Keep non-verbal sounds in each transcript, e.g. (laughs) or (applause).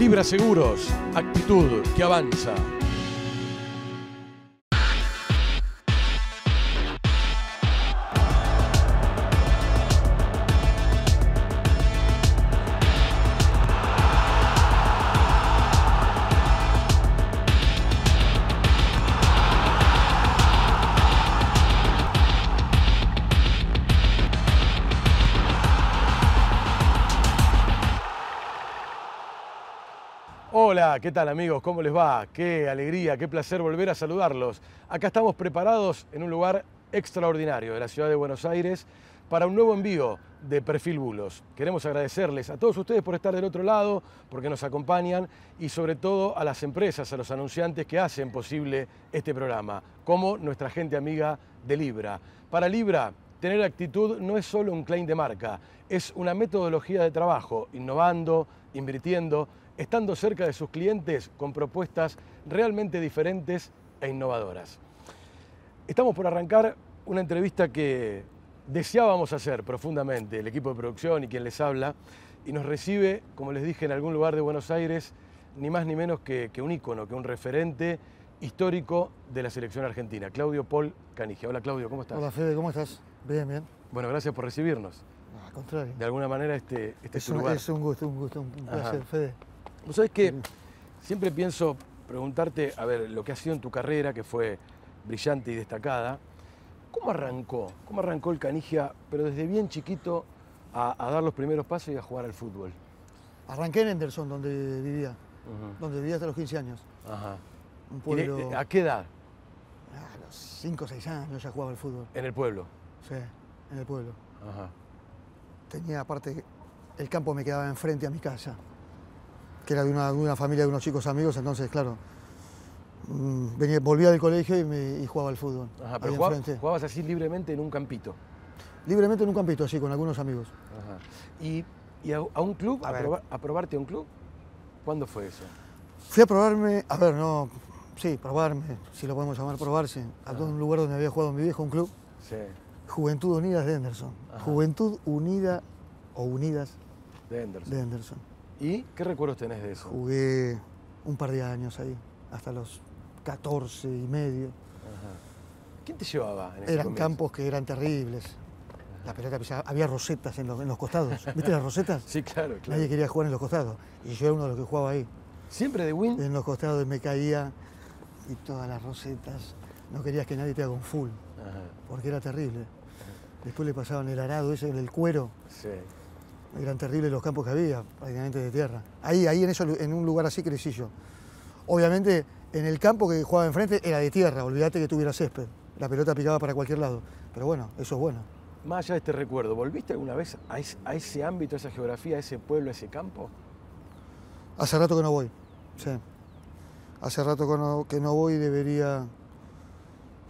Libra Seguros, actitud que avanza. ¿Qué tal amigos? ¿Cómo les va? Qué alegría, qué placer volver a saludarlos. Acá estamos preparados en un lugar extraordinario de la ciudad de Buenos Aires para un nuevo envío de Perfil Bulos. Queremos agradecerles a todos ustedes por estar del otro lado, porque nos acompañan y sobre todo a las empresas, a los anunciantes que hacen posible este programa, como nuestra gente amiga de Libra. Para Libra, tener actitud no es solo un claim de marca, es una metodología de trabajo, innovando, invirtiendo estando cerca de sus clientes con propuestas realmente diferentes e innovadoras. Estamos por arrancar una entrevista que deseábamos hacer profundamente, el equipo de producción y quien les habla, y nos recibe, como les dije, en algún lugar de Buenos Aires, ni más ni menos que, un ícono, que un referente histórico de la selección argentina, Claudio Paul Canigia. Hola Claudio, ¿cómo estás? Hola Fede, ¿cómo estás? Bien, bien. Bueno, gracias por recibirnos. al contrario. De alguna manera este, este es, un, lugar. es un gusto, un gusto, un placer, Fede. Vos sabés que siempre pienso preguntarte, a ver, lo que ha sido en tu carrera, que fue brillante y destacada, ¿cómo arrancó? ¿Cómo arrancó el Canigia, pero desde bien chiquito, a, dar los primeros pasos y a jugar al fútbol? Arranqué en Henderson, donde vivía, donde vivía hasta los 15 años. Ajá. ¿A qué edad? A los 5 o 6 años ya jugaba al fútbol. ¿En el pueblo? Sí, en el pueblo. Ajá. Tenía aparte, el campo me quedaba enfrente a mi casa que era de una, familia de unos chicos amigos, entonces, claro, mm, venía, volvía del colegio y, me, jugaba al fútbol. Ajá, pero jugabas, así libremente en un campito. Libremente en un campito, así, con algunos amigos. Ajá. ¿Y, a, un club, a, probarte a un club? ¿Cuándo fue eso? Fui a probarme, a ver, no, sí, probarme, si lo podemos llamar probarse, a todo un lugar donde había jugado mi viejo, un club. Sí. Juventud Unidas de Henderson. Juventud Unida o Unidas de Henderson. De Henderson. ¿Y qué recuerdos tenés de eso? Jugué un par de años ahí, hasta los 14 y medio. ¿Quién te llevaba en ese Eran campos que eran terribles. La pelota pisaba, había rosetas en los, costados. ¿Viste las rosetas? sí, claro, claro. Nadie quería jugar en los costados. Y yo era uno de los que jugaba ahí. ¿Siempre de win? En los costados me caía y todas las rosetas. No querías que nadie te haga un full. Porque era terrible. Después le pasaban el arado ese, el cuero. Sí. Eran terribles los campos que había, prácticamente de tierra. Ahí, ahí en, eso, en un lugar así crecí yo. Obviamente, en el campo que jugaba enfrente era de tierra, olvídate que tuviera césped. La pelota picaba para cualquier lado. Pero bueno, eso es bueno. Más allá de este recuerdo, ¿volviste alguna vez a ese, ámbito, a esa geografía, a ese pueblo, a ese campo? Hace rato que no voy, sí. Hace rato que no, que no voy, debería,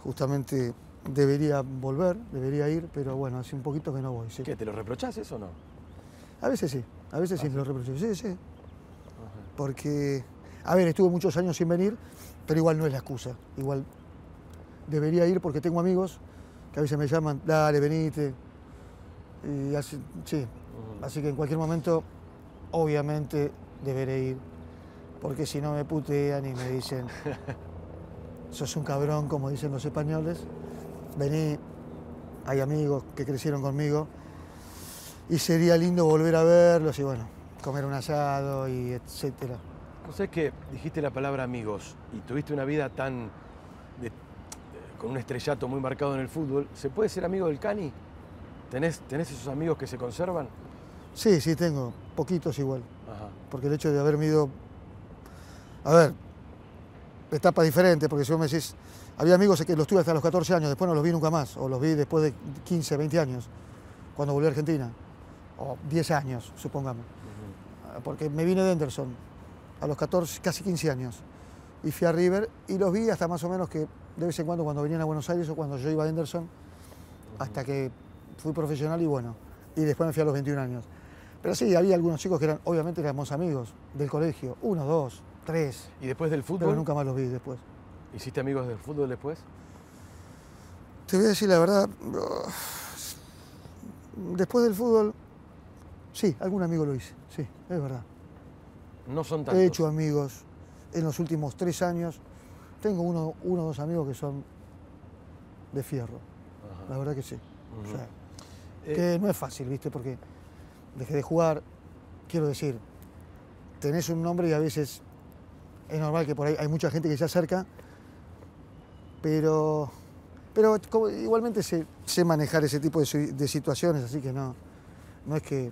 justamente, debería volver, debería ir, pero bueno, hace un poquito que no voy. Sí. ¿Qué, te lo reprochás eso o no? A veces sí, a veces sí me lo reprocho. Sí, sí. Porque, a ver, estuve muchos años sin venir, pero igual no es la excusa. Igual debería ir porque tengo amigos que a veces me llaman, dale, venite. Y así, sí. Así que en cualquier momento, obviamente, deberé ir. Porque si no me putean y me dicen, (laughs) sos un cabrón, como dicen los españoles, vení, hay amigos que crecieron conmigo y sería lindo volver a verlos y bueno, comer un asado y etcétera. ¿No sabes que dijiste la palabra amigos y tuviste una vida tan con un estrellato muy marcado en el fútbol? ¿Se puede ser amigo del Cani? ¿Tenés, ¿Tenés esos amigos que se conservan? Sí, sí, tengo, poquitos igual. Porque el hecho de haberme ido. A ver, etapa diferente, porque si vos me decís, había amigos que los tuve hasta los 14 años, después no los vi nunca más, o los vi después de 15, 20 años, cuando volví a Argentina o 10 años, supongamos. Porque me vine de Anderson a los 14, casi 15 años. Y fui a River y los vi hasta más o menos que de vez en cuando cuando venían a Buenos Aires o cuando yo iba a Anderson, hasta que fui profesional y bueno, y después me fui a los 21 años. Pero sí, había algunos chicos que eran, obviamente éramos amigos del colegio, uno, dos, tres. ¿Y después del fútbol? Pero nunca más los vi después. ¿Hiciste amigos del fútbol después? Te voy a decir la verdad, después del fútbol Sí, algún amigo lo hice, sí, es verdad. No son tantos. He hecho amigos en los últimos tres años. Tengo uno, uno o dos amigos que son de fierro. La verdad que sí. O sea, Eh, que no es fácil, ¿viste? Porque dejé de jugar, quiero decir, tenés un nombre y a veces es normal que por ahí hay mucha gente que se acerca, pero, pero igualmente sé, sé manejar ese tipo de, de situaciones, así que no, no es que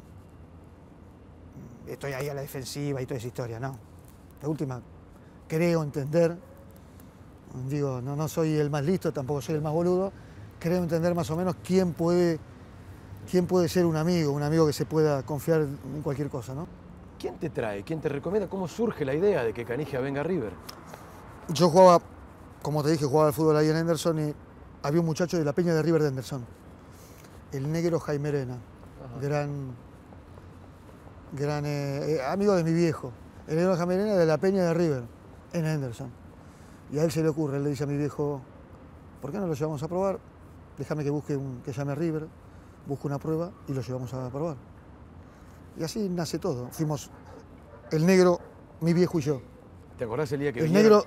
estoy ahí a la defensiva y toda esa historia, no. La última, creo entender, digo, no, no soy el más listo, tampoco soy el más boludo, creo entender más o menos quién puede, quién puede ser un amigo, un amigo que se pueda confiar en cualquier cosa, ¿no? ¿Quién te trae? ¿Quién te recomienda? ¿Cómo surge la idea de que Canigia venga a River? Yo jugaba, como te dije, jugaba al fútbol ahí en Henderson y había un muchacho de la Peña de River de Henderson, el negro Jaime Arena, gran, gran eh, eh, amigo de mi viejo. El negro Jaime Arena de la Peña de River en Henderson. Y a él se le ocurre, él le dice a mi viejo, ¿por qué no lo llevamos a probar? Déjame que busque un, que llame a River, busque una prueba y lo llevamos a probar. Y así nace todo. Fuimos el negro, mi viejo y yo. ¿Te acordás el día que El vinieron? negro,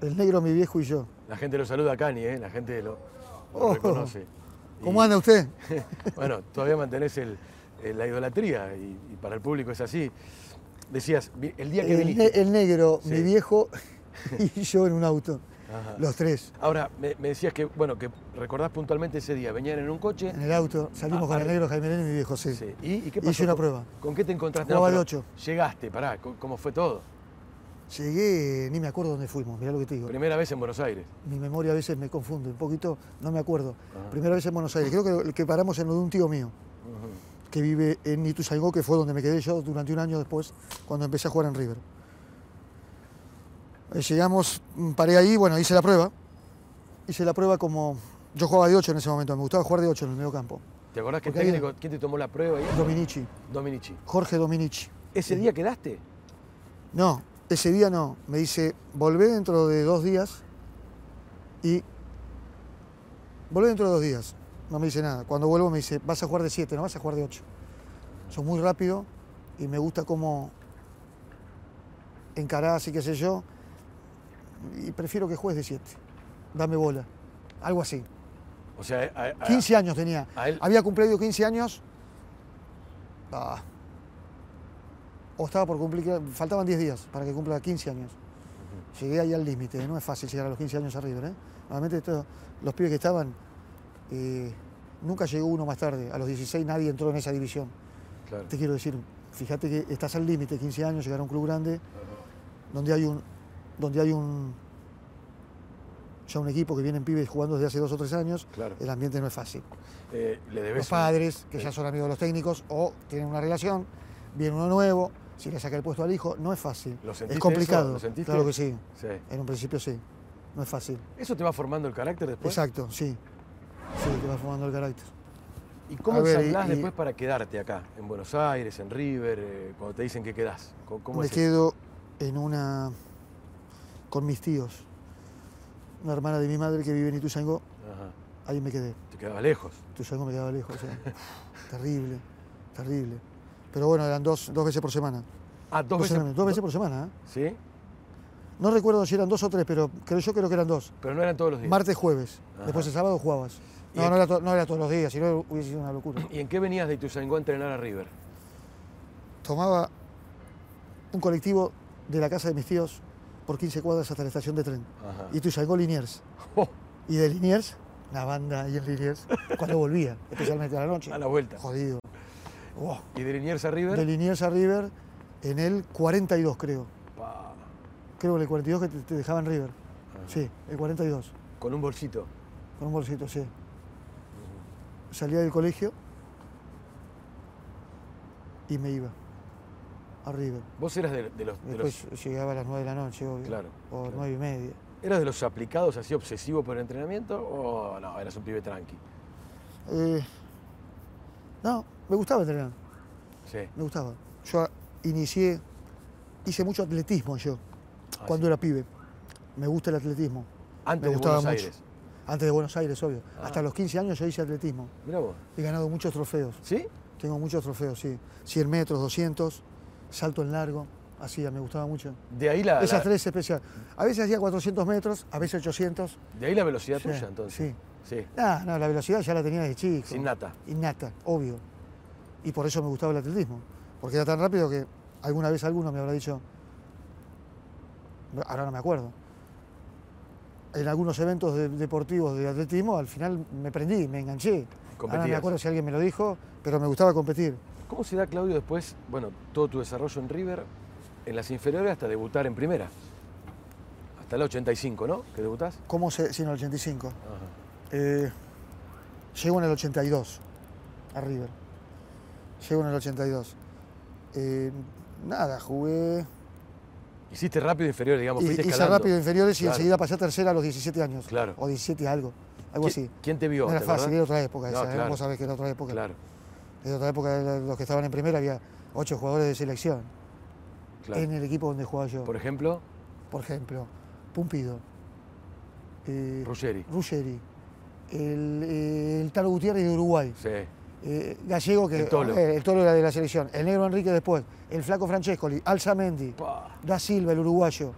el negro, mi viejo y yo. La gente lo saluda a Cani, ¿eh? La gente lo, lo Oh. reconoce. ¿Cómo Y, anda usted? (laughs) Bueno, todavía mantenés el- el- la idolatría y, y para el público es así. Decías, el día que El, viniste... ne- el negro, Sí. mi viejo (laughs) y yo en un auto. Ajá. Los tres. Ahora, me, me decías que, bueno, que recordás puntualmente ese día. Venían en un coche. En el auto. Salimos Ah, con el negro Jaime Arena y mi viejo, sí. Sí. ¿Y, y qué pasó? Hice una ¿Con- prueba. ¿Con qué te encontraste? Jugaba pero ocho. Llegaste, pará, ¿cómo- ¿cómo fue todo? Llegué, ni me acuerdo dónde fuimos, mirá lo que te digo. Primera vez en Buenos Aires. Mi memoria a veces me confunde un poquito, no me acuerdo. Ajá. Primera vez en Buenos Aires. Creo que, que paramos en lo de un tío mío. Que vive en Ituzaingó, que fue donde me quedé yo durante un año después, cuando empecé a jugar en River. Eh, Llegamos, mm, paré ahí, bueno, hice la prueba. Hice la prueba como. Yo jugaba de 8 en ese momento, me gustaba jugar de 8 en el medio campo. ¿Te acordás que ahí- técnico, quién te tomó la prueba ahí? Dominici, Dominici. Jorge Dominici. ¿Ese día quedaste? No, ese día no. Me dice, volvé dentro de dos días y. Volvé dentro de dos días. No me dice nada. Cuando vuelvo me dice, vas a jugar de 7, no vas a jugar de 8. Sos muy rápido y me gusta cómo encarás y qué sé yo. Y prefiero que juegues de 7. Dame bola. Algo así. O sea, a- a- 15 años tenía. él- Había cumplido 15 años. Ah. O estaba por cumplir, faltaban 10 días para que cumpla 15 años. Llegué ahí al límite, no es fácil llegar a los 15 años a River. ¿eh? Normalmente todos los pibes que estaban, eh, nunca llegó uno más tarde. A los 16 nadie entró en esa división. claro. Te quiero decir, fíjate que estás al límite, 15 años, llegar a un club grande, donde hay un, donde hay un, ya un equipo que vienen pibes jugando desde hace dos o tres años, Claro. el ambiente no es fácil. Eh, le debes los padres, que sí. ya son amigos de los técnicos, o tienen una relación, viene uno nuevo, si le saca el puesto al hijo, no es fácil. ¿Lo Es complicado. eso? ¿Lo sentiste? Claro que sí. Sí. En un principio sí. No es fácil. ¿Eso te va formando el carácter después? Exacto, sí. Sí, te va formando el carácter. ¿Y cómo ensamblás y- y- después para quedarte acá, en Buenos Aires, en River, eh, cuando te dicen que quedás? ¿Cómo, cómo Me es eso? quedo en una. con mis tíos. Una hermana de mi madre que vive en Ituzaingó, Ajá. ahí me quedé. Te quedaba lejos. Ituzaingó me quedaba lejos. o sea, (laughs) terrible, terrible. Pero bueno, eran dos, dos veces por semana. Ah, dos Dos, veces. semanas- dos veces por semana. ¿eh? ¿Sí? No recuerdo si eran dos o tres, pero creo, yo creo que eran dos. Pero no eran todos los días. Martes, jueves. Ajá. Después el sábado jugabas. ¿Y No, no era, to- no era todos los días, si no hubiese sido una locura. ¿Y en qué venías de Ituzaingó a entrenar a River? Tomaba un colectivo de la casa de mis tíos por 15 cuadras hasta la estación de tren. Ajá. Y salgó Liniers. Oh, Y de Liniers, una banda ahí en Liniers, cuando volvía, (laughs) especialmente a la noche. a la vuelta. Jodido. ¿Y de Liniers a River? De Liniers a River en el 42, creo. Pa, Creo que el 42 que te, te dejaban River. Ajá. Sí, el 42. Con un bolsito. Con un bolsito, sí. Salía del colegio y me iba a River. Vos eras de, de los, de Después los- llegaba a las 9 de la noche, obvio. Claro, O claro. 9 y media. ¿Eras de los aplicados así obsesivos por el entrenamiento o no, eras un pibe tranqui? Eh, no, me gustaba entrenar, Sí. me gustaba. Yo inicié, hice mucho atletismo yo, Ah, cuando sí. era pibe. Me gusta el atletismo. Antes me de gustaba Buenos mucho. Aires. Antes de Buenos Aires, obvio. Ah. Hasta los 15 años yo hice atletismo. Mirá vos. He ganado muchos trofeos. ¿Sí? Tengo muchos trofeos, sí. 100 metros, 200. salto en largo, hacía, me gustaba mucho. De ahí la... Esas la- tres especiales. A veces hacía 400 metros, a veces 800. De ahí la velocidad Sí, tuya, entonces. sí. Sí. No, no, la velocidad ya la tenía desde chico. Innata. Innata, obvio. Y por eso me gustaba el atletismo. Porque era tan rápido que alguna vez alguno me habrá dicho, ahora no me acuerdo, en algunos eventos de- deportivos de atletismo, al final me prendí, me enganché. Ahora no me acuerdo si alguien me lo dijo, pero me gustaba competir. ¿Cómo se da, Claudio, después, bueno, todo tu desarrollo en River, en las inferiores hasta debutar en primera? Hasta el 85, ¿no? Que debutás. ¿Cómo se, sí, en el 85? Ajá. Eh, llego en el 82 a River. Llego en el 82. Eh, nada, jugué. Hiciste rápido inferiores, digamos, y- Hice rápido inferiores y Claro. enseguida pasé a tercera a los 17 años. Claro. O 17 algo. Algo ¿Qui- así. ¿Quién te vio? No era ¿Te fácil, era otra época No, esa. ¿eh? claro. Vos sabés que era otra época. Claro, Era otra época, los que estaban en primera había ocho jugadores de selección claro. en el equipo donde jugaba yo. Por ejemplo, Por ejemplo, Pumpido, eh, Ruggeri. Ruggeri, el, eh, el Taro Gutiérrez de Uruguay, Sí. Eh, Gallego, que El Tolo. eh, el Tolo era de la selección, el Negro Enrique después, el Flaco Francescoli, Alzamendi, Pa. Da Silva, el uruguayo,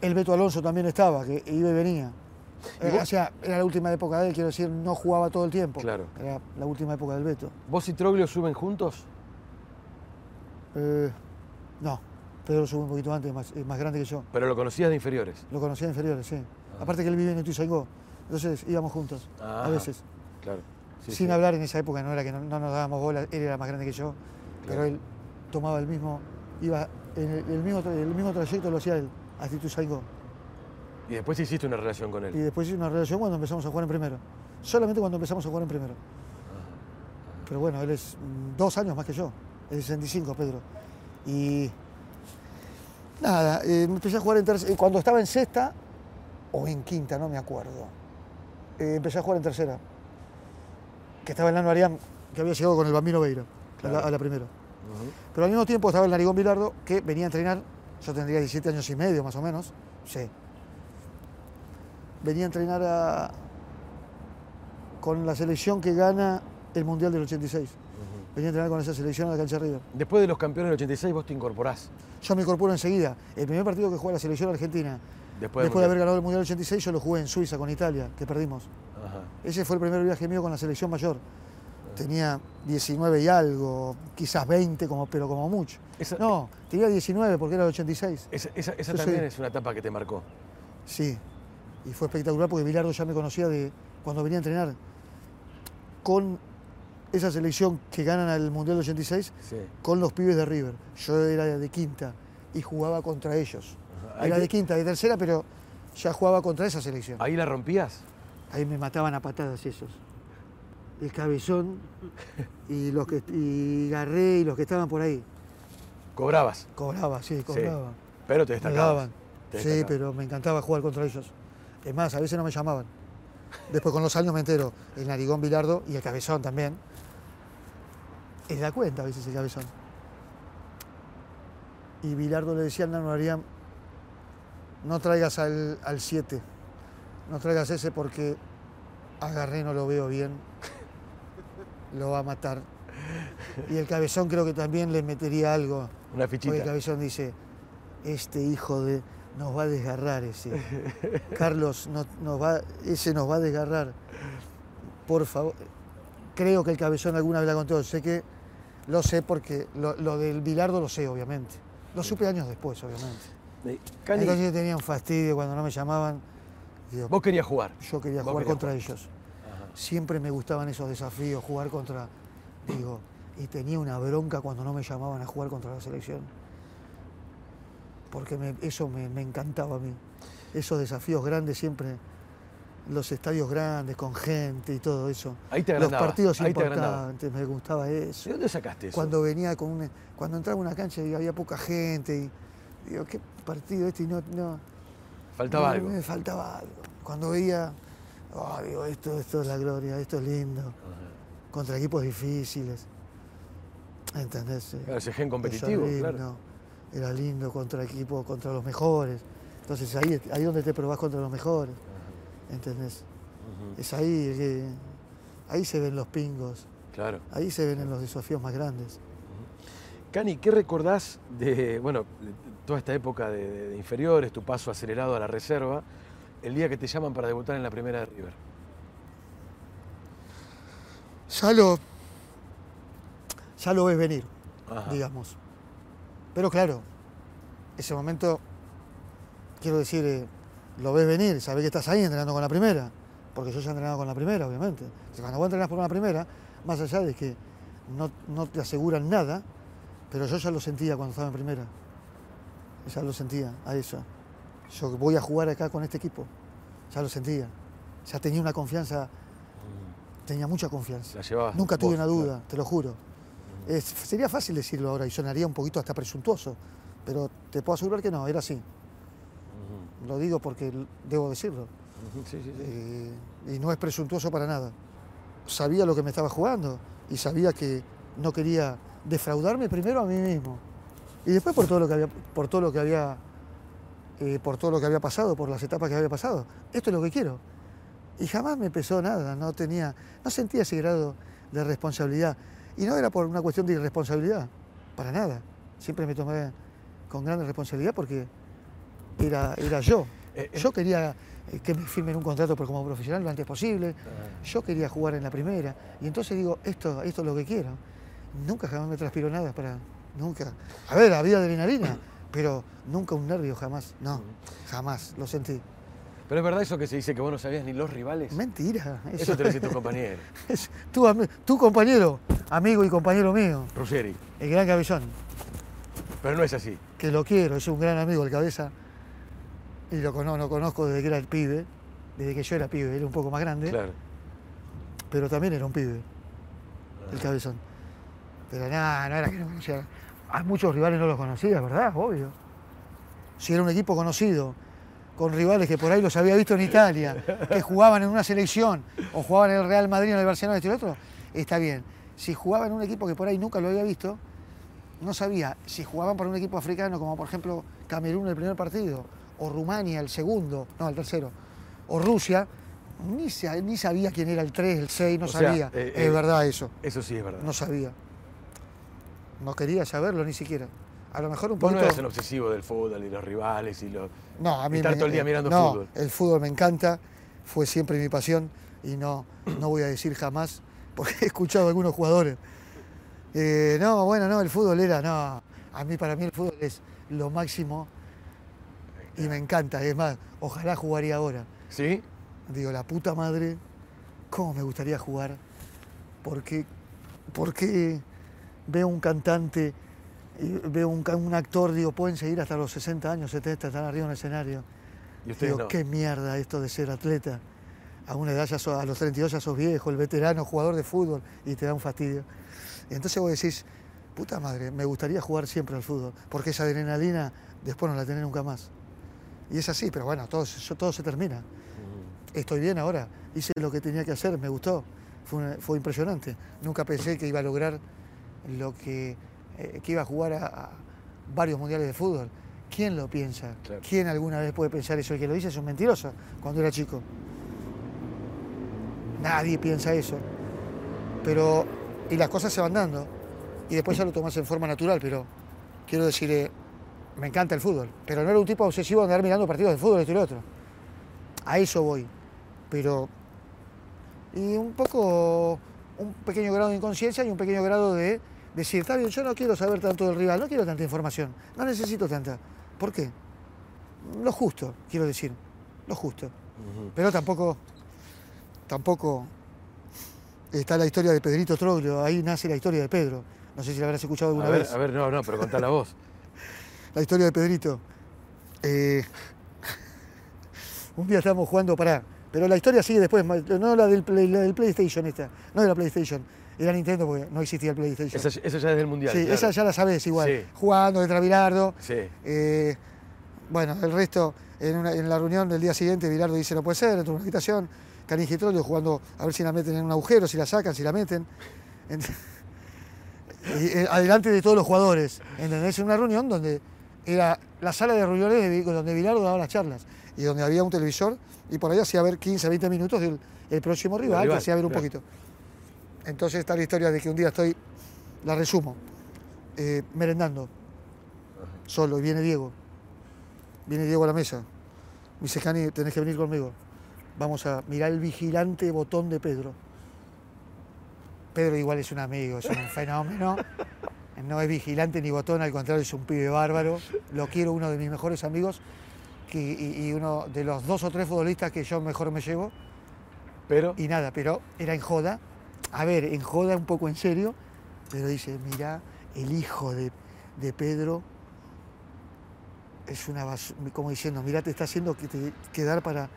el Beto Alonso también estaba, que iba y venía. ¿Y Eh, o sea, era la última época de él, quiero decir, no jugaba todo el tiempo. Claro. Era la última época del Beto. ¿Vos y Troglio suben juntos? Eh, no, Pedro sube un poquito antes, más, es más grande que yo. Pero lo conocías de inferiores. Lo conocía de inferiores, sí. Aparte que él vive en Ituzaingó, entonces íbamos juntos, a Ajá. veces. Claro. Sí, Sin sí. hablar en esa época, no era que no, no nos dábamos bola, él era más grande que yo, pero él tomaba el mismo, iba en el, el mismo, el mismo trayecto lo hacía él, hasta Ituzaingó. Y después hiciste una relación con Y él. después hice una relación cuando empezamos a jugar en primero. Solamente cuando empezamos a jugar en primero. Pero bueno, él es mm, dos años más que yo. Es 65, Pedro. Y nada, eh, empecé a jugar en tercera. Cuando estaba en sexta o en quinta, no me acuerdo. eh, empecé a jugar en tercera. Que estaba el Nano Arián, que había llegado con el Bambino Beira a, la, Claro. a la primera. Pero al mismo tiempo estaba el Narigón Bilardo, que venía a entrenar, yo tendría 17 años y medio más o menos, sí. Venía a entrenar a- con la selección que gana el Mundial del 86. Venía a entrenar con esa selección a la cancha River. Después de los campeones del 86 vos te incorporás. Yo me incorporo enseguida. El primer partido que juega la selección argentina, Después, después de haber ganado el Mundial del 86, yo lo jugué en Suiza con Italia, que perdimos. Ajá. Ese fue el primer viaje mío con la selección mayor. Tenía 19 y algo, quizás 20, como, pero como mucho. Esa- No, tenía 19 porque era el 86. Esa, esa- esa también es una etapa que te marcó. Sí, y fue espectacular porque Bilardo ya me conocía de cuando venía a entrenar con esa selección que ganan al Mundial del 86 Sí. con los pibes de River. Yo era de quinta y jugaba contra ellos. Ajá. Era de quinta, de tercera, pero ya jugaba contra esa selección. ahí la rompías. Ahí me mataban a patadas esos. El cabezón y los que y Garré y los que estaban por ahí. Cobrabas. Cobraba, sí, cobraba. Pero te. Te Sí, destacabas. pero me encantaba jugar contra ellos. Es más, a veces no me llamaban. Después con los años me entero, el narigón Bilardo y el cabezón también. Es da cuenta a veces el cabezón. Y Bilardo le decía al nano Arián, no traigas al 7, no traigas ese porque agarré no lo veo bien, lo va a matar. Y el cabezón creo que también le metería algo. Una Porque el fichita. cabezón dice, este hijo de nos va a desgarrar ese. Carlos, no- nos va, ese nos va a desgarrar. Por favor. Creo que el cabezón alguna vez la contó. Sé que lo sé porque lo, lo del Bilardo lo sé, obviamente. Lo supe años después, obviamente. Cani, Entonces yo tenía un fastidio cuando no me llamaban. Digo, vos querías jugar. yo quería jugar contra jugar. ellos. Ajá. Siempre me gustaban esos desafíos, jugar contra. Digo, y tenía una bronca cuando no me llamaban a jugar contra la selección. Porque me- eso me, me encantaba a mí. Esos desafíos grandes siempre, los estadios grandes, con gente y todo eso. Ahí te Los partidos ahí te agrandabas. importantes, me gustaba eso. ¿De dónde sacaste eso? Cuando venía con una- cuando entraba a una cancha y había poca gente y digo, qué partido este y no, no, Faltaba me- algo. Me faltaba algo. Cuando veía, oh, digo, esto, esto es la gloria, esto es lindo. Ajá. Contra equipos difíciles. ¿Entendés? Eh, Claro, ese gen eso competitivo, era lindo. claro. Era lindo contra equipos, contra los mejores. Entonces ahí ahí donde te probás contra los mejores. ¿Entendés? Ujú. Es ahí que ahí se ven los pingos. Claro. Ahí se ven en los desafíos más grandes. Cani, ¿qué recordás de, bueno, toda esta época de, inferiores, tu paso acelerado a la reserva, el día que te llaman para debutar en la primera de River? Ya lo, ya lo ves venir, digamos. Pero claro, ese momento, quiero decir, eh, lo ves venir, sabes que estás ahí entrenando con la primera, porque yo ya he entrenado con la primera, obviamente. cuando vos entrenas por una primera, más allá de que no, no te aseguran nada, pero yo ya lo sentía cuando estaba en primera. Ya lo sentía a eso. Yo voy a jugar acá con este equipo. Ya lo sentía. Ya tenía una confianza. Tenía mucha confianza. Nunca tuve una duda, te lo juro. sería fácil decirlo ahora y sonaría un poquito hasta presuntuoso, pero te puedo asegurar que no, era así. Lo digo porque debo decirlo. Eh, y no es presuntuoso para nada. Sabía lo que me estaba jugando y sabía que no quería defraudarme primero a mí mismo y después por todo lo que había, por todo lo que había, eh, por todo lo que había pasado, por las etapas que había pasado. Esto es lo que quiero. Y jamás me pesó nada, no tenía, no sentía ese grado de responsabilidad. Y no era por una cuestión de irresponsabilidad, para nada. Siempre me tomé con gran responsabilidad porque era, era yo. Eh, eh. Yo quería que me firmen un contrato como profesional lo antes posible. Ah. Yo quería jugar en la primera. Y entonces digo, esto, esto es lo que quiero. Nunca jamás me transpiró nada para. Nunca. A ver, había adrenalina, (clears throat) pero nunca un nervio, jamás. No, jamás, lo sentí. Pero es verdad eso que se dice que vos no sabías ni los rivales. Mentira. Eso, te lo dice tu (laughs) compañero. tu, compañero, amigo y compañero mío. Ruggeri. El gran cabezón. Pero no es así. Que lo quiero, es un gran amigo el cabeza. Y lo conozco, lo conozco desde que era el pibe, desde que yo era pibe, era un poco más grande. Claro. Pero también era un pibe, el cabezón. Pero nada, no era que no conocía. A muchos rivales no los conocía, ¿verdad? Obvio. Si era un equipo conocido, con rivales que por ahí los había visto en Italia, que jugaban en una selección, o jugaban en el Real Madrid, en el Barcelona, este y otro, está bien. Si jugaban en un equipo que por ahí nunca lo había visto, no sabía si jugaban para un equipo africano, como por ejemplo Camerún el primer partido, o Rumania el segundo, no, el tercero, o Rusia, ni, ni sabía quién era el 3, el 6, no sabía. Eh, es eh, verdad eso. Eso sí es verdad. No sabía. No quería saberlo ni siquiera. A lo mejor un poco. no eres el obsesivo del fútbol y los rivales y los. No, a mí estar todo el día mirando fútbol. El fútbol me encanta, fue siempre mi pasión y no, no voy a decir jamás, porque he escuchado a algunos jugadores. Eh, no, bueno, no, el fútbol era, no. A mí, para mí, el fútbol es lo máximo y me encanta. Es más, ojalá jugaría ahora. ¿Sí? Digo, la puta madre, ¿cómo me gustaría jugar? Porque, porque veo un cantante, veo un, actor, digo, pueden seguir hasta los 60 años, 70, están arriba en el escenario. ¿Y digo, qué mierda esto de ser atleta. A una edad, ya a los 32 ya sos viejo, el veterano, jugador de fútbol, y te da un fastidio. Y entonces vos decís, puta madre, me gustaría jugar siempre al fútbol, porque esa adrenalina después no la tenés nunca más. Y es así, pero bueno, todo, todo se termina. Estoy bien ahora, hice lo que tenía que hacer, me gustó, fue, fue impresionante. Nunca pensé que iba a lograr lo que, eh, que iba a jugar a, varios mundiales de fútbol. ¿Quién lo piensa? ¿Quién alguna vez puede pensar eso? El que lo dice es un mentiroso cuando era chico. Nadie piensa eso. Pero, y las cosas se van dando. Y después ya lo tomas en forma natural, pero quiero decir, eh, me encanta el fútbol. Pero no era un tipo obsesivo de andar mirando partidos de fútbol, esto y lo otro. A eso voy. Pero. Y un poco. Un pequeño grado de inconsciencia y un pequeño grado de decir, está bien, yo no quiero saber tanto del rival, no quiero tanta información, no necesito tanta. ¿Por qué? Lo justo, quiero decir, lo justo. Pero tampoco, tampoco está la historia de Pedrito Troglio, ahí nace la historia de Pedro. No sé si la habrás escuchado alguna vez. A ver, no, no, pero contá la voz. (laughs) la historia de Pedrito. Eh, (laughs) un día estábamos jugando para. Pero la historia sigue después, no la del, la del PlayStation esta, no de la PlayStation era Nintendo porque no existía el PlayStation. Esa, ya es del Mundial. Sí, esa ya la sabes igual. Jugando detrás Bilardo. Sí. Eh, bueno, el resto, en, la reunión del día siguiente, Bilardo dice, no puede ser, dentro de una habitación. Canigitrolio jugando a ver si la meten en un agujero, si la sacan, si la meten. (laughs) Eh, adelante de todos los jugadores. ¿Entendés? En una reunión donde era la sala de reuniones donde Bilardo daba las charlas y donde había un televisor y por ahí hacía ver 15, 20 minutos del próximo rival, hacía ver un poquito. Entonces está la historia de que un día estoy, la resumo, eh, merendando, solo, y viene Diego. Viene Diego a la mesa. Me dice, Cani, tenés que venir conmigo. Vamos a mirar el vigilante botón de Pedro. Pedro igual es un amigo, es un fenómeno. No es vigilante ni botón, al contrario, es un pibe bárbaro. Lo quiero, uno de mis mejores amigos y, uno de los dos o tres futbolistas que yo mejor me llevo. Pero. Y nada, pero era en joda. A ver, en joda un poco en serio, pero dice, mira, el hijo de, Pedro es una como diciendo, mira, te está haciendo que te, quedar para.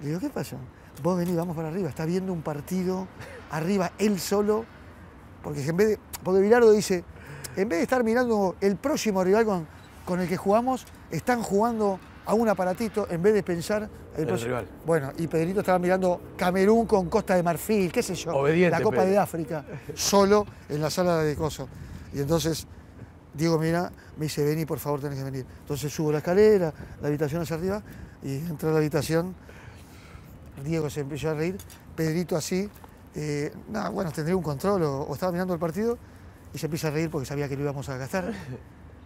Le digo, ¿qué pasa? Vos venís, vamos para arriba. Está viendo un partido arriba, él solo, porque en vez de. Porque Bilardo dice, en vez de estar mirando el próximo rival con, con el que jugamos, están jugando a un aparatito en vez de pensar el, rival. Bueno, y Pedrito estaba mirando Camerún con Costa de Marfil, qué sé yo, Obediente, la Copa de África, solo en la sala de coso. Y entonces Diego mira, me dice, vení, por favor, tenés que venir. Entonces subo la escalera, la habitación hacia arriba, y entro a la habitación, Diego se empezó a reír, Pedrito así, eh, nada, bueno, tendría un control o, estaba mirando el partido, y se empieza a reír porque sabía que lo íbamos a gastar.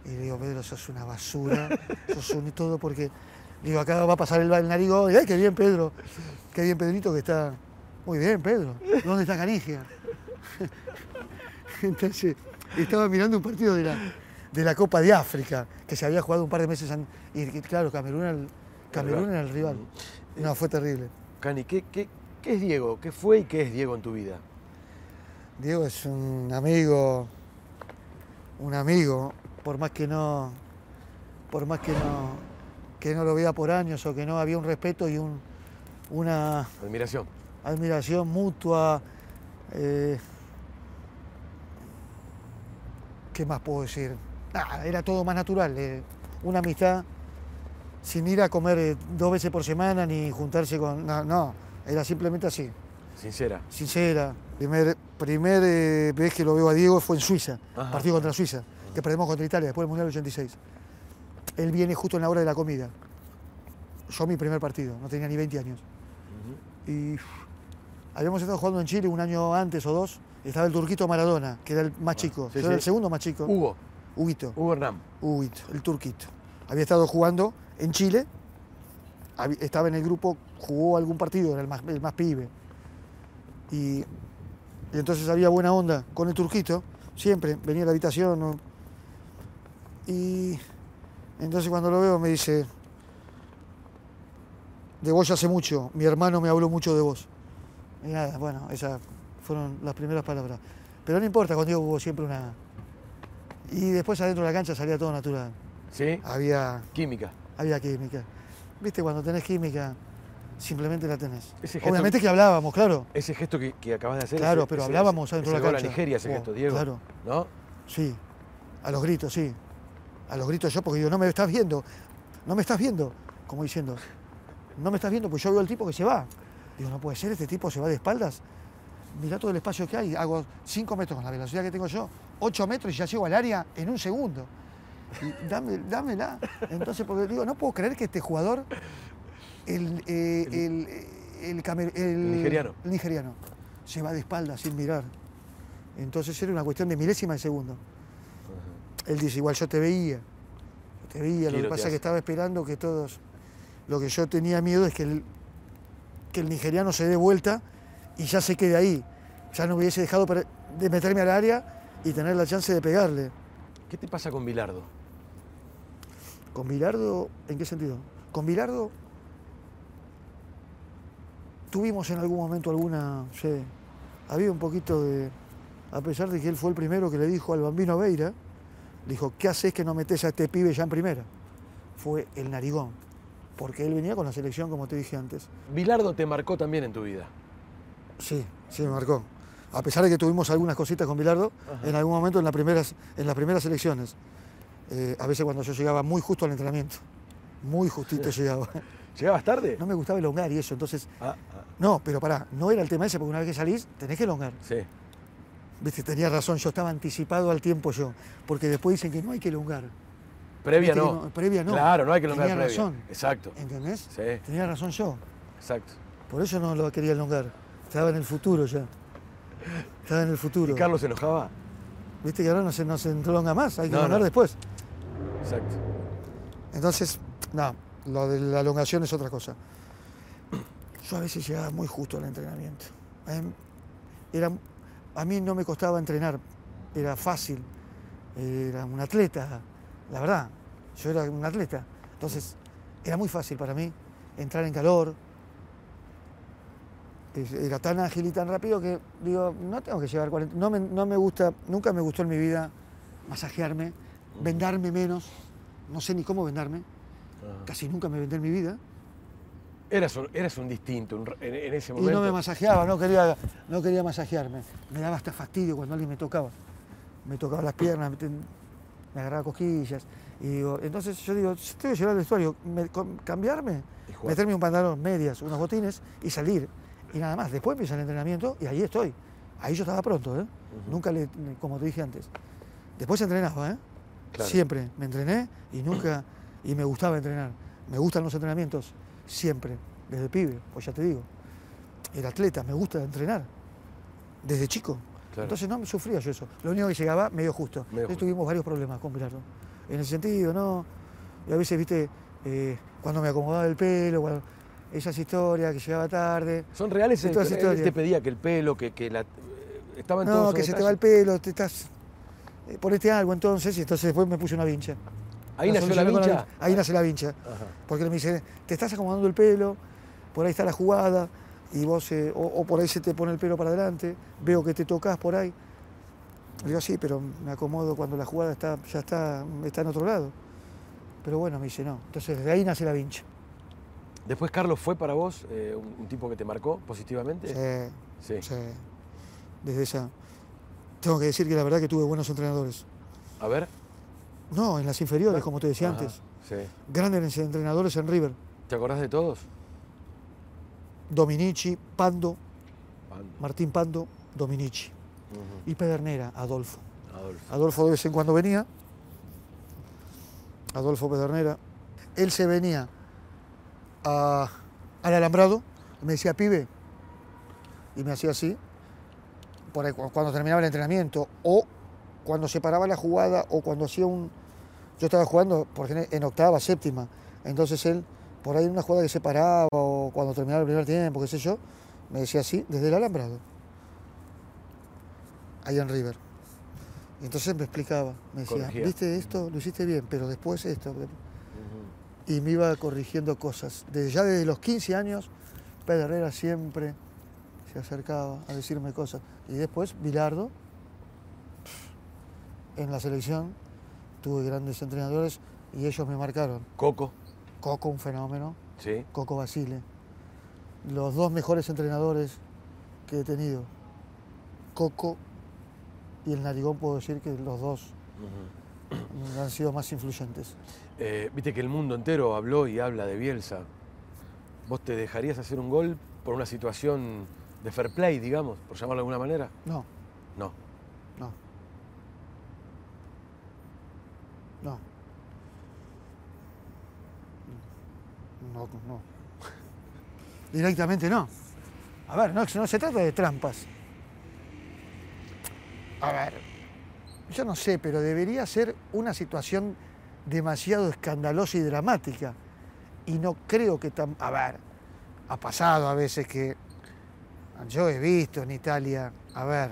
Y le digo, Pedro, sos una basura, sos un todo porque, digo, acá va a pasar el, narigón, ¡ay, qué bien Pedro! Qué bien Pedrito que está. Muy bien, Pedro. ¿Dónde está Canigia? (laughs) Entonces, estaba mirando un partido de la, de la Copa de África, que se había jugado un par de meses antes. Y claro, Camerún era el, Camerún era el rival. No, fue terrible. Cani, ¿qué, qué, qué es Diego? ¿Qué fue y qué es Diego en tu vida? Diego es un amigo, un amigo, por más que no, por más que no, que no lo vea por años o que no había un respeto y un, una admiración, admiración mutua. Eh, ¿Qué más puedo decir? Era todo más natural, eh, una amistad sin ir a comer eh, dos veces por semana ni juntarse con. No, no, era simplemente así. Sincera. Sincera. Primer, primer vez que lo veo a Diego fue en Suiza, partido contra Suiza que perdemos contra Italia después del Mundial 86. Él viene justo en la hora de la comida. Yo mi primer partido, no tenía ni 20 años. Y habíamos estado jugando en Chile un año antes o dos, estaba el turquito Maradona, que era el más chico. Yo era el segundo más chico. Hugo. Huguito. Hugo Hernán. Huguito, el turquito. Había estado jugando en Chile, estaba en el grupo, jugó algún partido, era el más, el más pibe. Y, y, entonces había buena onda con el turquito, siempre, venía a la habitación, y entonces cuando lo veo me dice, de vos ya hace mucho, mi hermano me habló mucho de vos. Y nada, bueno, esas fueron las primeras palabras. Pero no importa, contigo hubo siempre una... Y después adentro de la cancha salía todo natural. ¿Sí? Había... Química. Había química. Viste, cuando tenés química, simplemente la tenés. Obviamente que hablábamos, claro. Ese gesto que, acabas de hacer. Claro, pero hablábamos adentro de la cancha. a Nigeria ese gesto, Diego. Claro. ¿No? Sí, a los gritos, sí a los gritos yo, porque digo, no me estás viendo, no me estás viendo, como diciendo, no me estás viendo, pues yo veo al tipo que se va. Digo, no puede ser, este tipo se va de espaldas. Mira todo el espacio que hay, hago 5 metros con la velocidad que tengo yo, 8 metros y ya llego al área en un segundo. Y dame, dámela. Entonces, porque digo, no puedo creer que este jugador, el, eh, el, el, nigeriano. el nigeriano, se va de espaldas sin mirar. Entonces era una cuestión de milésima de segundo. Él dice, igual yo te veía, te veía, lo que pasa es que estaba esperando que todos... Lo que yo tenía miedo es que el, que el nigeriano se dé vuelta y ya se quede ahí. Ya no hubiese dejado de meterme al área y tener la chance de pegarle. ¿Qué te pasa con Bilardo? ¿Con Bilardo? ¿En qué sentido? Con Bilardo tuvimos en algún momento alguna, sé, había un poquito de, a pesar de que él fue el primero que le dijo al bambino Veira, dijo, ¿qué haces que no metes a este pibe ya en primera? Fue el narigón, porque él venía con la selección, como te dije antes. ¿Bilardo te marcó también en tu vida? Sí, sí me marcó. A pesar de que tuvimos algunas cositas con Bilardo, en algún momento en las primeras, en las primeras elecciones. Eh, a veces cuando yo llegaba muy justo al entrenamiento, muy justito llegaba. ¿Llegabas tarde? No me gustaba elongar y eso, entonces... Ah, ah. No, pero pará, no era el tema ese, porque una vez que salís tenés que elongar. Sí. Viste, tenía razón, yo estaba anticipado al tiempo yo, porque después dicen que no hay que elongar. Previa no. Previa no. Claro, no hay que elongar Tenía previa. razón. Exacto. ¿Entendés? Sí. Tenía razón yo. Exacto. Por eso no lo quería elongar. Estaba en el futuro ya. Estaba en el futuro. ¿Y Carlos se enojaba? Viste que ahora no se, no se entrolonga más, hay que No, después. Exacto. Entonces, no, lo de la elongación es otra cosa. Yo a veces llegaba muy justo al entrenamiento. Mí, era, a mí no me costaba entrenar, era fácil, era un atleta, la verdad, yo era un atleta. Entonces, era muy fácil para mí entrar en calor. Era tan ágil y tan rápido que digo, no tengo que llevar 40. No me, no me gusta, nunca me gustó en mi vida masajearme, vendarme menos. No sé ni cómo vendarme. Casi nunca me vendé en mi vida. Eras, un, eras un distinto en, en ese Y momento. no me masajeaba, no quería, no quería masajearme. Me daba hasta fastidio cuando alguien me tocaba. Me tocaba las piernas, me, ten- me agarraba cosquillas. Y digo, entonces yo digo, si tengo que llegar al vestuario, me- cambiarme, Y meterme un pantalón, medias, unos botines y salir. Y nada más. Después empieza el entrenamiento y ahí estoy. Ahí yo estaba pronto, ¿eh? Nunca le, como te dije antes. Después entrenaba, ¿eh? Claro. Siempre me entrené y nunca, y me gustaba entrenar. Me gustan los entrenamientos, siempre, desde pibe, pues ya te digo. Era atleta, me gusta entrenar, desde chico. Claro. Entonces no me sufría yo eso. Lo único que llegaba medio justo. Medio Entonces justo. tuvimos varios problemas con Bilardo. En ese sentido, ¿no? Y a veces, viste, eh, cuando me acomodaba el pelo, cuando- esas historias que llegaba tarde. ¿Son reales? Él- esas historias. te pedía que el pelo, que, que la. eh, Estaban No, que se te va el pelo, te estás. eh, ponete algo entonces, y entonces después me puse una vincha. Ahí nació la vincha. Ahí nace la vincha. Ajá. Porque me dice, te estás acomodando el pelo, por ahí está la jugada, y vos, eh, o, o por ahí se te pone el pelo para adelante, veo que te tocas por ahí. Digo, sí, pero me acomodo cuando la jugada está, ya está, está en otro lado. Pero bueno, me dice, no. Entonces, ahí nace la vincha. Después, Carlos, ¿fue para vos eh, un, un tipo que te marcó positivamente? Sí, Sí. sí. Desde esa. Tengo que decir que la verdad que tuve buenos entrenadores. A ver. No, en las inferiores, como te decía Ajá, antes. Sí. Grandes entrenadores en River. ¿Te acordás de todos? Dominici, Pando, Pando. Martín Pando, Dominici. Y Pedernera, Adolfo. Adolfo. Adolfo de vez en cuando venía. Adolfo Pedernera. Él se venía a- al alambrado, y me decía, pibe, y me hacía así, por ahí, cu- cuando terminaba el entrenamiento, o cuando se paraba la jugada, o cuando hacía un... Yo estaba jugando porque en octava, séptima, entonces él, por ahí en una jugada que se paraba, o cuando terminaba el primer tiempo, qué sé yo, me decía así, desde el alambrado, ahí en River. Y entonces me explicaba, me decía, Corregía. viste esto, lo hiciste bien, pero después esto. Y me iba corrigiendo cosas. Desde, ya desde los 15 años, Pedro Herrera siempre se acercaba a decirme cosas. Y después, Bilardo, en la selección, tuve grandes entrenadores y ellos me marcaron. Coco. Coco, un fenómeno, Sí. Coco Basile. Los dos mejores entrenadores que he tenido. Coco y el Narigón, puedo decir que los dos han sido más influyentes. Eh, Viste que el mundo entero habló y habla de Bielsa. ¿Vos te dejarías hacer un gol por una situación de fair play, digamos, por llamarlo de alguna manera? No. no. No. No, no. Directamente no. A ver, no, no se trata de trampas. A ver, yo no sé, pero debería ser una situación demasiado escandalosa y dramática. Y no creo que tan... A ver, ha pasado a veces que... Yo he visto en Italia, a ver,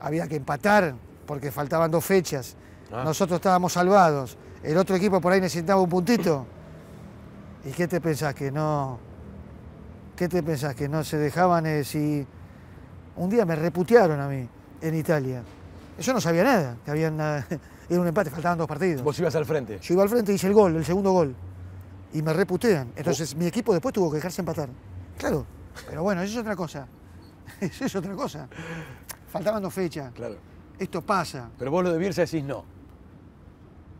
había que empatar porque faltaban dos fechas. Ah. Nosotros estábamos salvados. El otro equipo por ahí necesitaba un puntito. ¿Y qué te pensás que no? ¿Qué te pensás que no se dejaban eh, si un día me reputearon a mí en Italia? Yo no sabía nada, que habían nada- (laughs) era un empate, faltaban dos partidos. Vos ibas al frente. Yo iba al frente y hice el gol, el segundo gol. Y me reputean. Entonces mi equipo después tuvo que dejarse empatar. Claro. Pero bueno, eso es otra cosa. (laughs) Eso es otra cosa. Faltaban dos fechas. Claro. Esto pasa. Pero vos lo de Bielsa decís no.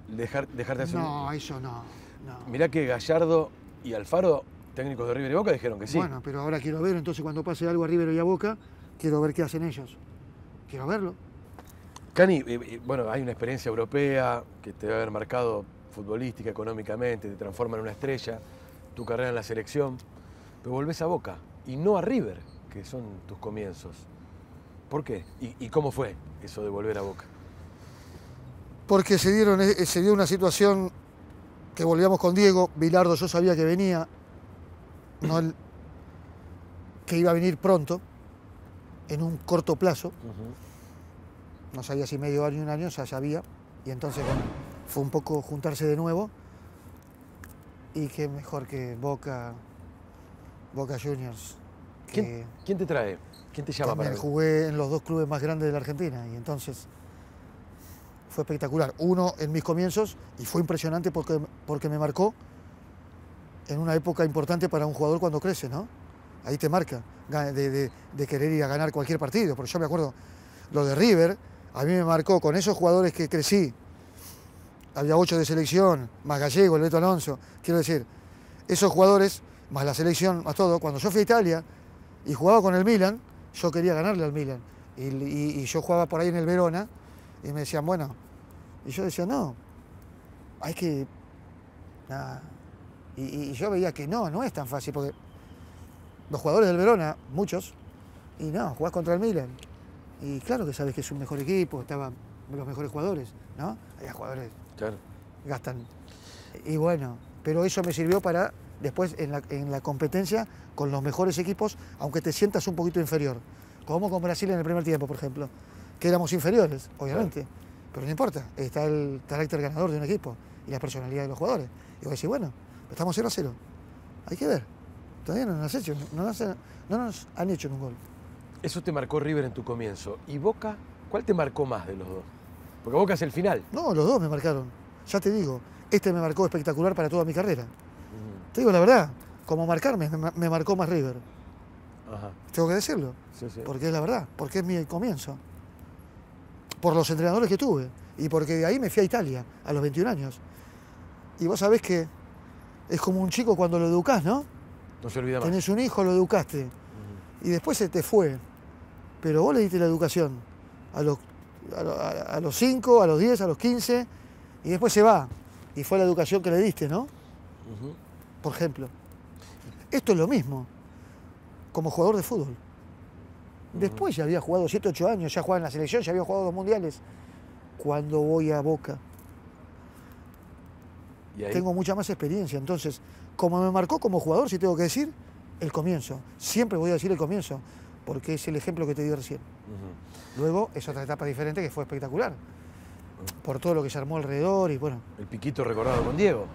Dejar, dejarte hacer No, eso no. no. Mirá que Gallardo y Alfaro, técnicos de River y Boca, dijeron que sí. Bueno, pero ahora quiero ver, entonces cuando pase algo a River y a Boca, quiero ver qué hacen ellos. Quiero verlo. Cani, eh, eh, bueno, hay una experiencia europea que te debe haber marcado futbolística, económicamente, te transforma en una estrella, tu carrera en la selección, pero volvés a Boca y no a River, que son tus comienzos. ¿Por qué? ¿Y, y cómo fue eso de volver a Boca? Porque se, dieron, eh, se dio una situación que volvíamos con Diego, Bilardo yo sabía que venía, no que iba a venir pronto, en un corto plazo, no sabía si medio año o un año, ya sabía, y entonces bueno, fue un poco juntarse de nuevo, y qué mejor que Boca, Boca Juniors. ¿Quién, ¿Quién, te trae? ¿Quién te llama para jugué en los dos clubes más grandes de la Argentina, y entonces fue espectacular. Uno en mis comienzos y fue impresionante porque, porque me marcó en una época importante para un jugador cuando crece, ¿no? Ahí te marca de, querer ir a ganar cualquier partido. Porque yo me acuerdo lo de River, a mí me marcó con esos jugadores que crecí. Había ocho de selección, más Gallego, el Beto Alonso. Quiero decir, esos jugadores, más la selección, más todo. Cuando yo fui a Italia y jugaba con el Milan, yo quería ganarle al Milan. y yo jugaba por ahí en el Verona y me decían, bueno, y yo decía, no, hay que... Y, yo veía que no, no es tan fácil, porque los jugadores del Verona, muchos, y no, jugás contra el Milan. Y claro que sabes que es un mejor equipo, estaban los mejores jugadores, ¿no? Hay jugadores claro. gastan. Y bueno, pero eso me sirvió para después en la, en la competencia con los mejores equipos, aunque te sientas un poquito inferior. Como con Brasil en el primer tiempo, por ejemplo, que éramos inferiores, obviamente. Pero no importa, está el carácter ganador de un equipo y la personalidad de los jugadores. Y voy a decir, bueno, estamos 0 a 0. Hay que ver. Todavía no nos, han hecho, no, nos, no nos han hecho un gol. Eso te marcó River en tu comienzo. ¿Y Boca? ¿Cuál te marcó más de los dos? Porque Boca es el final. No, los dos me marcaron. Ya te digo, este me marcó espectacular para toda mi carrera. Te digo la verdad, como marcarme, me, marcó más River. Ajá. Tengo que decirlo. Porque es la verdad, porque es mi comienzo por los entrenadores que tuve y porque de ahí me fui a Italia a los 21 años. Y vos sabés que es como un chico cuando lo educás, ¿no? No se olvida más. Tenés un hijo, lo educaste. Y después se te fue. Pero vos le diste la educación a los, a, los 5, a los 10, a los 15, y después se va. Y fue la educación que le diste, ¿no? Por ejemplo. Esto es lo mismo como jugador de fútbol. Después ya había jugado 7, 8 años, ya jugaba en la selección, ya había jugado dos mundiales. Cuando voy a Boca, tengo mucha más experiencia. Entonces, como me marcó como jugador, si tengo que decir, el comienzo. Siempre voy a decir el comienzo, porque es el ejemplo que te di recién. Luego es otra etapa diferente que fue espectacular. Por todo lo que se armó alrededor y bueno. El piquito recordado con Diego.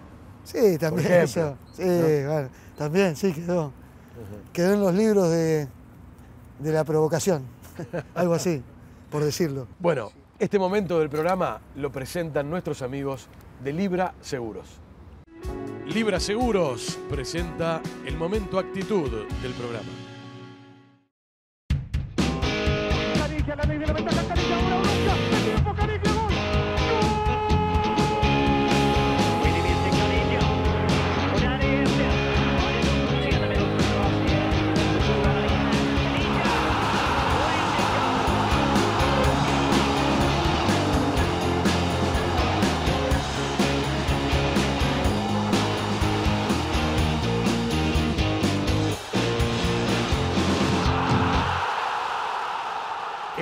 Sí, también eso. Sí, bueno, también, sí, quedó. Quedó en los libros de, de la provocación, (laughs) algo así, por decirlo. Bueno, este momento del programa lo presentan nuestros amigos de Libra Seguros. Libra Seguros presenta el momento actitud del programa.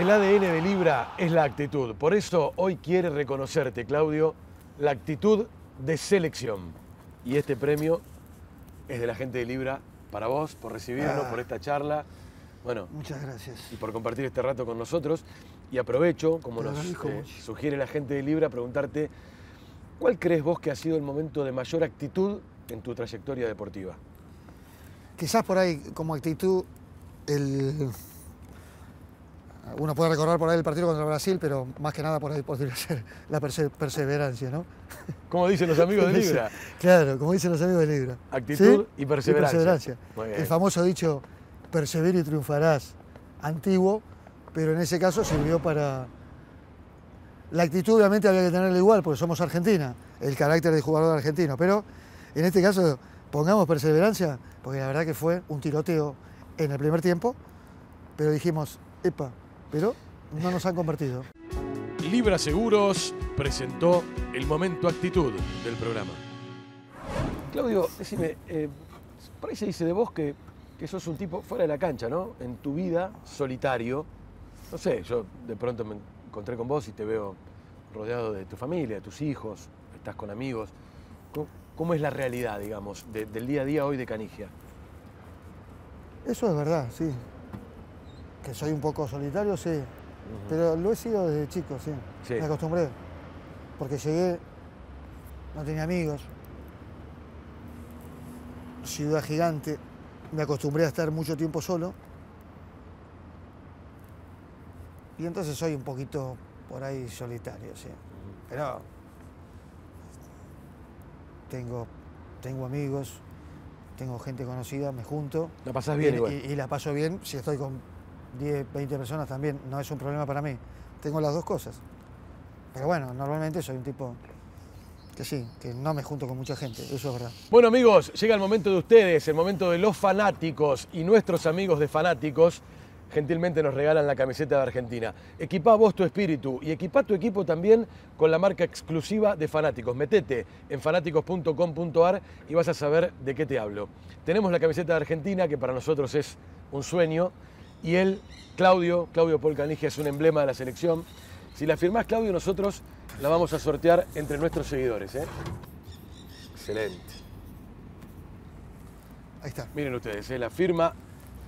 El ADN de Libra es la actitud. Por eso hoy quiere reconocerte, Claudio, la actitud de selección. Y este premio es de la gente de Libra para vos, por recibirlo, ah. por esta charla. Bueno, muchas gracias. Y por compartir este rato con nosotros. Y aprovecho, como nos eh, sugiere la gente de Libra, preguntarte, ¿cuál crees vos que ha sido el momento de mayor actitud en tu trayectoria deportiva? Quizás por ahí, como actitud, el, uno puede recordar por ahí el partido contra Brasil, pero más que nada por ahí podría (laughs) ser la perseverancia, ¿no? (laughs) Como dicen los amigos de Libra. claro, como dicen los amigos de Libra. Actitud y perseverancia. El famoso dicho, persevera y triunfarás, antiguo, pero en ese caso sirvió para... La actitud obviamente había que tenerla igual, porque somos Argentina, el carácter de jugador argentino, pero en este caso pongamos perseverancia, porque la verdad que fue un tiroteo en el primer tiempo, pero dijimos, epa, pero no nos han convertido. Libra Seguros presentó el momento actitud del programa. Claudio, decime, eh, por ahí se dice de vos que, que sos un tipo fuera de la cancha, ¿no? En tu vida, solitario. No sé, yo de pronto me encontré con vos y te veo rodeado de tu familia, de tus hijos, estás con amigos. ¿Cómo, es la realidad, digamos, del día a día hoy de Canigia? Eso es verdad, sí. Que soy un poco solitario, sí. Pero lo he sido desde chico, sí. Me acostumbré. Porque llegué, no tenía amigos. Ciudad gigante. Me acostumbré a estar mucho tiempo solo. Y entonces soy un poquito por ahí solitario, sí. Pero tengo, tengo amigos, tengo gente conocida, me junto. ¿La pasas bien y, igual? Y, la paso bien, si estoy con 10, 20 personas también, no es un problema para mí. Tengo las dos cosas. Pero bueno, normalmente soy un tipo que sí, que no me junto con mucha gente, eso es verdad. Bueno amigos, llega el momento de ustedes, el momento de los fanáticos y nuestros amigos de fanáticos gentilmente nos regalan la camiseta de Argentina. Equipa vos tu espíritu y equipa tu equipo también con la marca exclusiva de Fanáticos. Metete en fanáticos.com.ar y vas a saber de qué te hablo. Tenemos la camiseta de Argentina, que para nosotros es un sueño, y él, Claudio, Claudio Polcanigia, es un emblema de la selección. Si la firmás, Claudio, nosotros la vamos a sortear entre nuestros seguidores. ¿eh? Excelente. Ahí está. Miren ustedes, ¿eh? la firma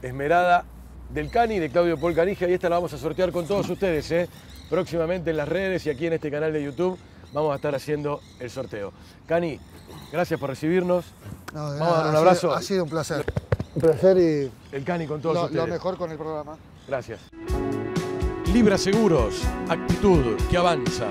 esmerada del Cani, de Claudio Paul Canija, y esta la vamos a sortear con todos ustedes, ¿eh? próximamente en las redes y aquí en este canal de YouTube vamos a estar haciendo el sorteo. Cani, gracias por recibirnos. vamos a dar un abrazo. ha sido un placer. Un placer y... El Cani con todos ustedes. Lo mejor con el programa. Gracias. Libra Seguros, actitud que avanza.